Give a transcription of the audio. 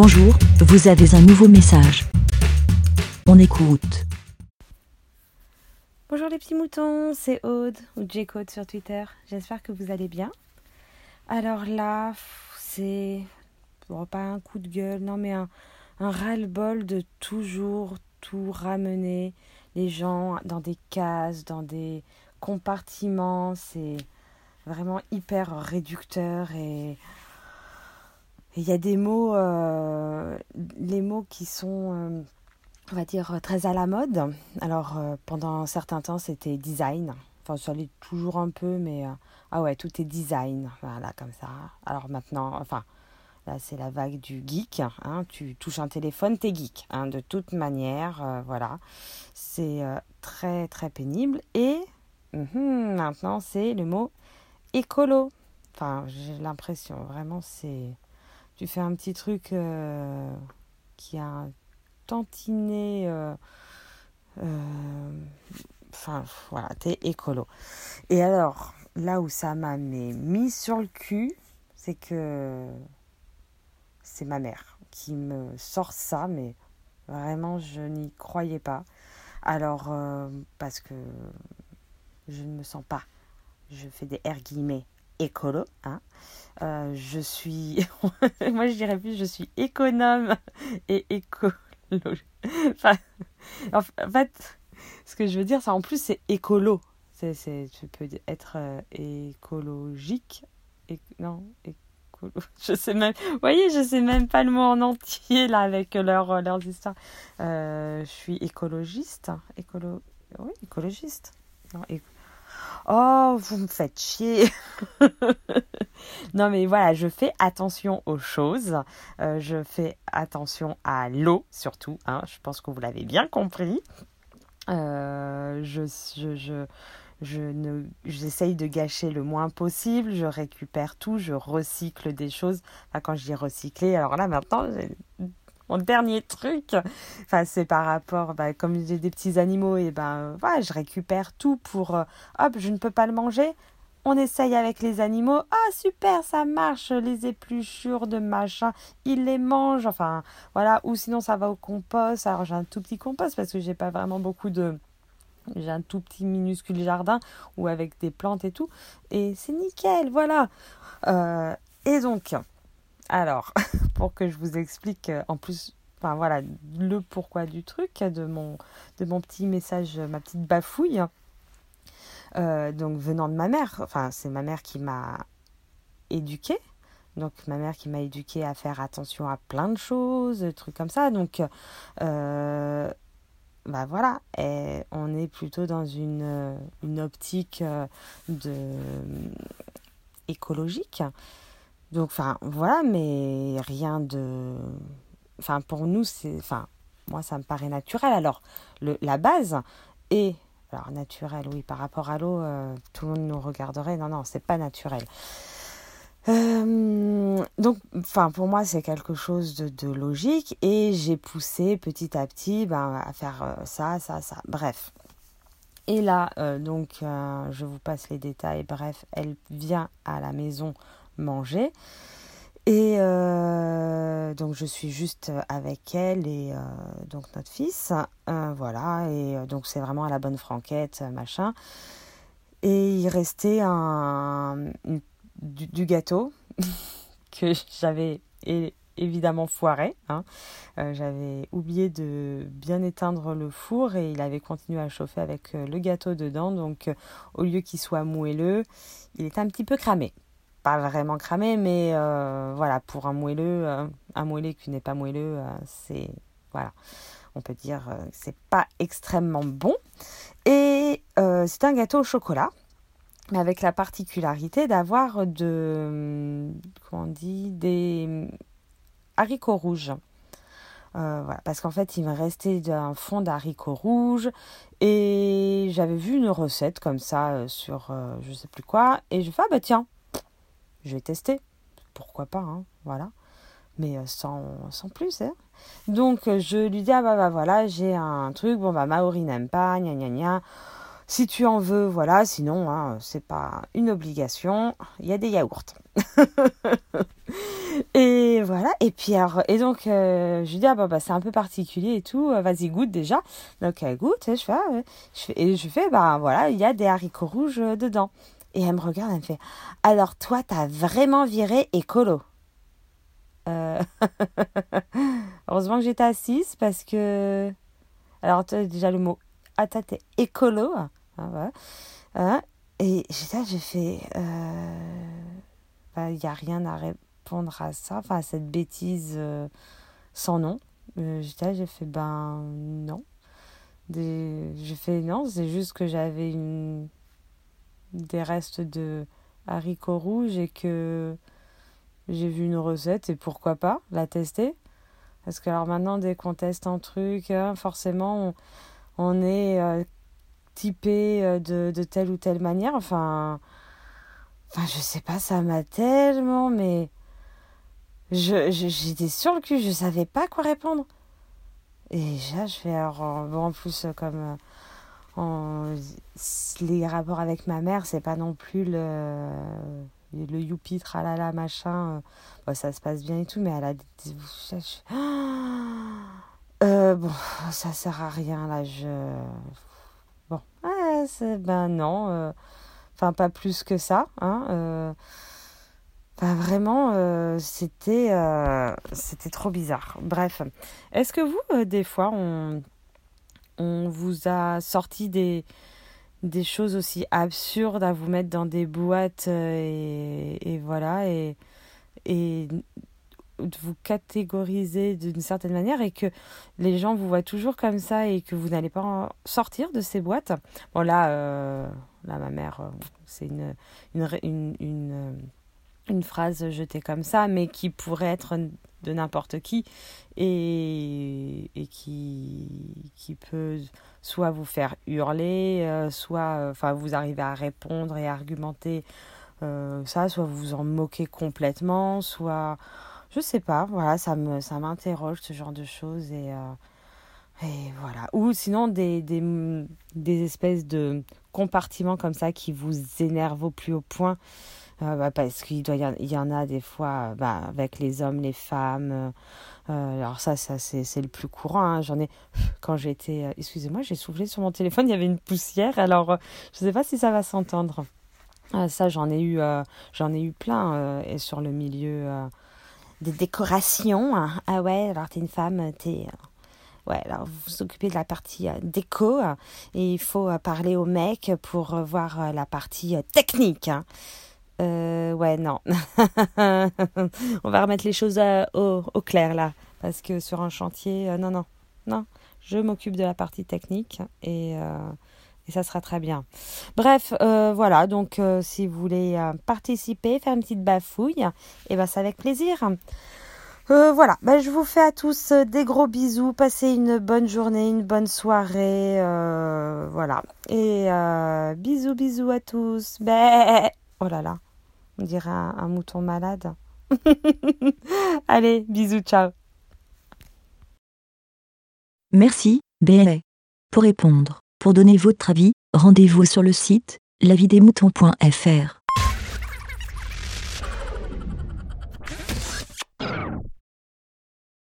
Bonjour, vous avez un nouveau message. On écoute. Bonjour les petits moutons, c'est Aude ou J-Code sur Twitter. J'espère que vous allez bien. Alors là, c'est pas un coup de gueule, non mais un, un ras-le-bol de toujours tout ramener les gens dans des cases, dans des compartiments. C'est vraiment hyper réducteur et il y a des mots, euh, les mots qui sont, euh, on va dire, très à la mode. Alors, euh, pendant un certain temps, c'était design. Enfin, ça allait toujours un peu, mais ah ouais, tout est design. Voilà, comme ça. Alors maintenant, enfin, là, c'est la vague du geek. Hein. Tu touches un téléphone, t'es geek. Hein, de toute manière, voilà. C'est très, très pénible. Et hum, maintenant, c'est le mot écolo. Enfin, j'ai l'impression, vraiment, c'est tu fais un petit truc euh, qui a un tantinet. Euh, euh, enfin, voilà, t'es écolo. Et alors, là où ça m'a mis sur le cul, c'est que c'est ma mère qui me sort ça, mais vraiment, je n'y croyais pas. Alors, parce que je ne me sens pas, je fais des R guillemets, écolo. Hein. Euh, je suis, moi je dirais plus, je suis économe et écolo. En fait, ce que je veux dire, ça en plus c'est écolo. C'est, c'est, tu peux être euh, écologique. Non, écolo. Je sais même, vous voyez, je sais même pas le mot en entier là avec leur, leurs histoires. Euh, je suis écologiste. Écolo, oui, écologiste. Non, Oh, vous me faites chier. non, mais voilà, je fais attention aux choses. Euh, je fais attention à l'eau, surtout. Hein, je pense que vous l'avez bien compris. Euh, je, ne, j'essaye de gâcher le moins possible. Je récupère tout. Je recycle des choses. Quand je dis recycler, alors là, maintenant, mon dernier truc, enfin, c'est par rapport, bah, comme j'ai des petits animaux, et ben voilà, je récupère tout pour, euh, hop, je ne peux pas le manger. On essaye avec les animaux. Ah super, ça marche, les épluchures de machin, ils les mangent. Enfin voilà, ou sinon ça va au compost. Alors j'ai un tout petit compost parce que j'ai pas vraiment beaucoup de, j'ai un tout petit minuscule jardin ou avec des plantes et tout. Et c'est nickel, voilà. Euh, et donc, alors, pour que je vous explique euh, en plus, voilà, le pourquoi du truc, de mon, de mon petit message, ma petite bafouille. Euh, donc venant de ma mère, enfin c'est ma mère qui m'a éduquée. Donc ma mère qui m'a éduquée à faire attention à plein de choses, trucs comme ça. Donc euh, bah voilà, et on est plutôt dans une, une optique de écologique. Donc, enfin, voilà, mais rien de. Enfin, pour nous, c'est. Enfin, moi, ça me paraît naturel. Alors, le, la base est. Alors, naturel, oui, par rapport à l'eau, euh, tout le monde nous regarderait. Non, non, c'est pas naturel. Euh, donc, enfin, pour moi, c'est quelque chose de, de logique et j'ai poussé petit à petit ben, à faire euh, ça, ça, ça. Bref. Et là, donc, je vous passe les détails. Bref, elle vient à la maison manger. Et euh, donc je suis juste avec elle et euh, donc notre fils. Euh, voilà, et donc c'est vraiment à la bonne franquette, machin. Et il restait du, gâteau que j'avais évidemment foiré. Hein. j'avais oublié de bien éteindre le four et il avait continué à chauffer avec le gâteau dedans. Donc au lieu qu'il soit moelleux, il était un petit peu cramé vraiment cramé, mais euh, voilà, pour un moelleux, euh, un moelleux qui n'est pas moelleux, euh, c'est voilà, on peut dire c'est pas extrêmement bon. Et c'est un gâteau au chocolat, mais avec la particularité d'avoir de comment on dit des haricots rouges. parce qu'en fait, il me restait un fond d'haricots rouges et j'avais vu une recette comme ça sur je sais plus quoi et je fais ah bah tiens je vais tester. Pourquoi pas, hein, voilà. Mais euh, sans, sans plus, hein. Donc, euh, je lui dis, ah bah, bah voilà, j'ai un truc, bon bah Maori n'aime pas, gna gna gna. Si tu en veux, voilà, sinon, hein, c'est pas une obligation, il y a des yaourts. et voilà, et puis alors, et donc je lui dis ah bah, bah c'est un peu particulier et tout, vas-y goûte déjà. Donc elle goûte et ah, je fais et je fais bah voilà il y a des haricots rouges dedans. Et elle me regarde, elle me fait alors toi t'as vraiment viré écolo. Heureusement que j'étais assise parce que alors déjà le mot ah t'es écolo. Hein, hein, et j'étais j'ai fait il n'y a rien à répondre à ça, enfin à cette bêtise euh, sans nom. Euh, j'ai fait ben non. J'ai fait non, c'est juste que j'avais une des restes de haricots rouges et que j'ai vu une recette et pourquoi pas la tester. Parce que alors maintenant, dès qu'on teste un truc, hein, forcément, on, est euh, typé de, de, telle ou telle manière. Enfin, Enfin, je sais pas, ça m'a tellement, mais. Je, j'étais sur le cul, je savais pas quoi répondre. Et là, je fais. Alors, en plus, comme. Les rapports avec ma mère, c'est pas non plus le. Le youpi, tralala, machin. Bon, ça se passe bien et tout, mais elle a des. Euh, bon, ça sert à rien là, je. Bon. Ben non. Euh, Enfin, pas plus que ça. Hein, euh, vraiment, euh, c'était, euh, c'était trop bizarre. Bref, est-ce que vous, des fois, on, on vous a sorti des, des choses aussi absurdes à vous mettre dans des boîtes et, et voilà, et, et vous catégoriser d'une certaine manière et que les gens vous voient toujours comme ça et que vous n'allez pas sortir de ces boîtes. Bon là, Là, ma mère, euh, c'est une, une, euh, une, phrase jetée comme ça, mais qui pourrait être de n'importe qui et, et qui, qui peut soit vous faire hurler, euh, soit enfin, vous arriver à répondre et argumenter ça, soit vous vous en moquez complètement, soit je sais pas, voilà, ça me ça m'interroge ce genre de choses et et voilà. Ou sinon des, des, des espèces de compartiments comme ça qui vous énervent au plus haut point. Euh, bah, parce qu'il doit y, en a des fois bah, avec les hommes, les femmes. Euh, alors ça, ça c'est le plus courant. Hein. J'en ai quand j'étais. Euh, excusez-moi, j'ai soufflé sur mon téléphone. Il y avait une poussière. Alors je ne sais pas si ça va s'entendre. Ah, ça, j'en ai eu, j'en ai eu plein et sur le milieu des décorations. Hein. Ah ouais, alors t'es une femme, t'es Ouais, alors vous vous occupez de la partie euh, déco euh, et il faut euh, parler au mec pour voir la partie technique. Hein. ouais, non. On va remettre les choses au, clair là. Parce que sur un chantier, non, non, non. Je m'occupe de la partie technique et, et, ça sera très bien. Bref, voilà. Donc, si vous voulez participer, faire une petite bafouille, et eh ben, c'est avec plaisir. Euh, voilà, ben, je vous fais à tous euh, des gros bisous, passez une bonne journée, une bonne soirée, euh, voilà. Et bisous, bisous à tous. Bah, oh là là, on dirait un, mouton malade. Allez, bisous, ciao. Merci, BLA. Pour répondre, pour donner votre avis, rendez-vous sur le site lavidemouton.fr.